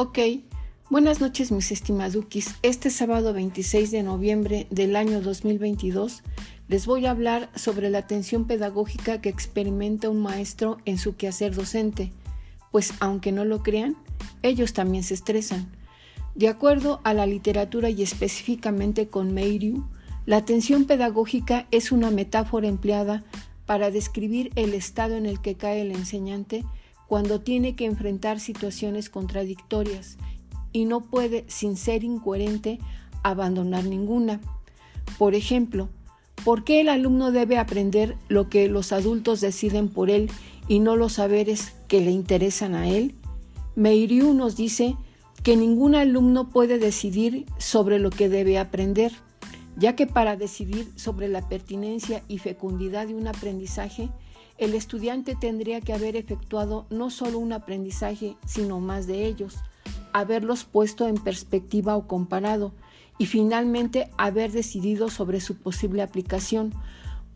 Ok, buenas noches mis estimadukis. Este sábado 26 de noviembre del año 2022 les voy a hablar sobre la atención pedagógica que experimenta un maestro en su quehacer docente, pues aunque no lo crean, ellos también se estresan. De acuerdo a la literatura y específicamente con Meiriu, la atención pedagógica es una metáfora empleada para describir el estado en el que cae el enseñante cuando tiene que enfrentar situaciones contradictorias y no puede, sin ser incoherente, abandonar ninguna. Por ejemplo, ¿por qué el alumno debe aprender lo que los adultos deciden por él y no los saberes que le interesan a él? Meiriu nos dice que ningún alumno puede decidir sobre lo que debe aprender, ya que para decidir sobre la pertinencia y fecundidad de un aprendizaje, el estudiante tendría que haber efectuado no solo un aprendizaje, sino más de ellos, haberlos puesto en perspectiva o comparado, y finalmente haber decidido sobre su posible aplicación.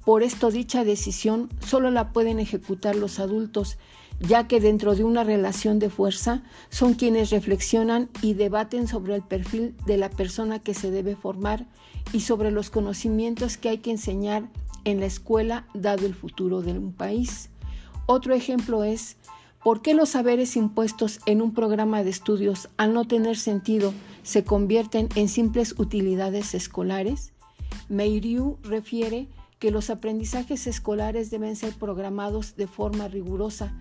Por esto dicha decisión solo la pueden ejecutar los adultos, ya que dentro de una relación de fuerza son quienes reflexionan y debaten sobre el perfil de la persona que se debe formar y sobre los conocimientos que hay que enseñar en la escuela dado el futuro de un país. Otro ejemplo es ¿Por qué los saberes impuestos en un programa de estudios, al no tener sentido, se convierten en simples utilidades escolares? Meiriu refiere que los aprendizajes escolares deben ser programados de forma rigurosa,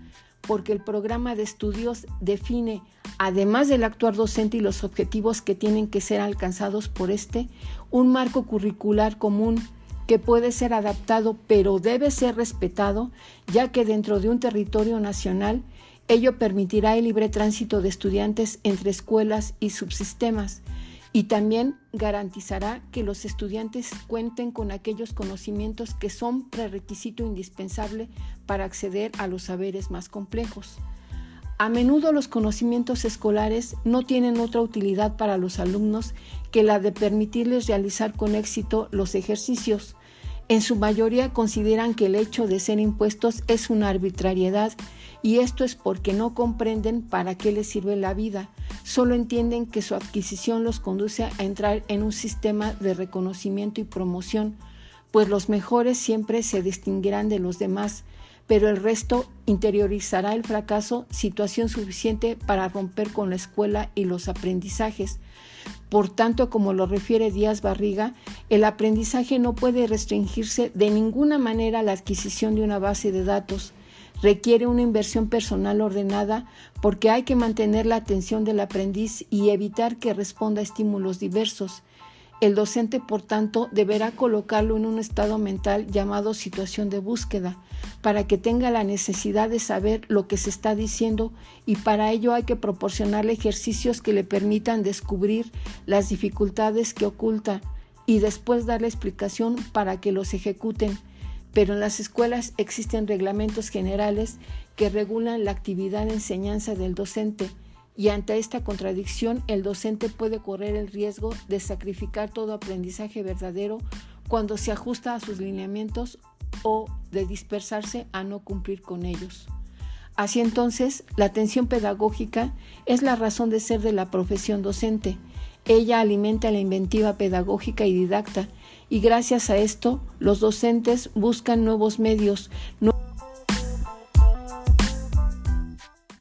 porque el programa de estudios define, además del actuar docente y los objetivos que tienen que ser alcanzados por este, un marco curricular común puede ser adaptado pero debe ser respetado, ya que dentro de un territorio nacional ello permitirá el libre tránsito de estudiantes entre escuelas y subsistemas y también garantizará que los estudiantes cuenten con aquellos conocimientos que son prerequisito indispensable para acceder a los saberes más complejos. A menudo los conocimientos escolares no tienen otra utilidad para los alumnos que la de permitirles realizar con éxito los ejercicios. En su mayoría consideran que el hecho de ser impuestos es una arbitrariedad y esto es porque no comprenden para qué les sirve la vida, solo entienden que su adquisición los conduce a entrar en un sistema de reconocimiento y promoción, pues los mejores siempre se distinguirán de los demás, pero el resto interiorizará el fracaso, situación suficiente para romper con la escuela y los aprendizajes. Por tanto, como lo refiere Díaz Barriga, el aprendizaje no puede restringirse de ninguna manera a la adquisición de una base de datos. Requiere una inversión personal ordenada porque hay que mantener la atención del aprendiz y evitar que responda a estímulos diversos. El docente, por tanto, deberá colocarlo en un estado mental llamado situación de búsqueda, para que tenga la necesidad de saber lo que se está diciendo y para ello hay que proporcionarle ejercicios que le permitan descubrir las dificultades que oculta y después darle explicación para que los ejecuten. Pero en las escuelas existen reglamentos generales que regulan la actividad de enseñanza del docente y ante esta contradicción el docente puede correr el riesgo de sacrificar todo aprendizaje verdadero cuando se ajusta a sus lineamientos o de dispersarse a no cumplir con ellos. Así entonces, la atención pedagógica es la razón de ser de la profesión docente. Ella alimenta la inventiva pedagógica y didacta, y gracias a esto los docentes buscan nuevos medios, nuevos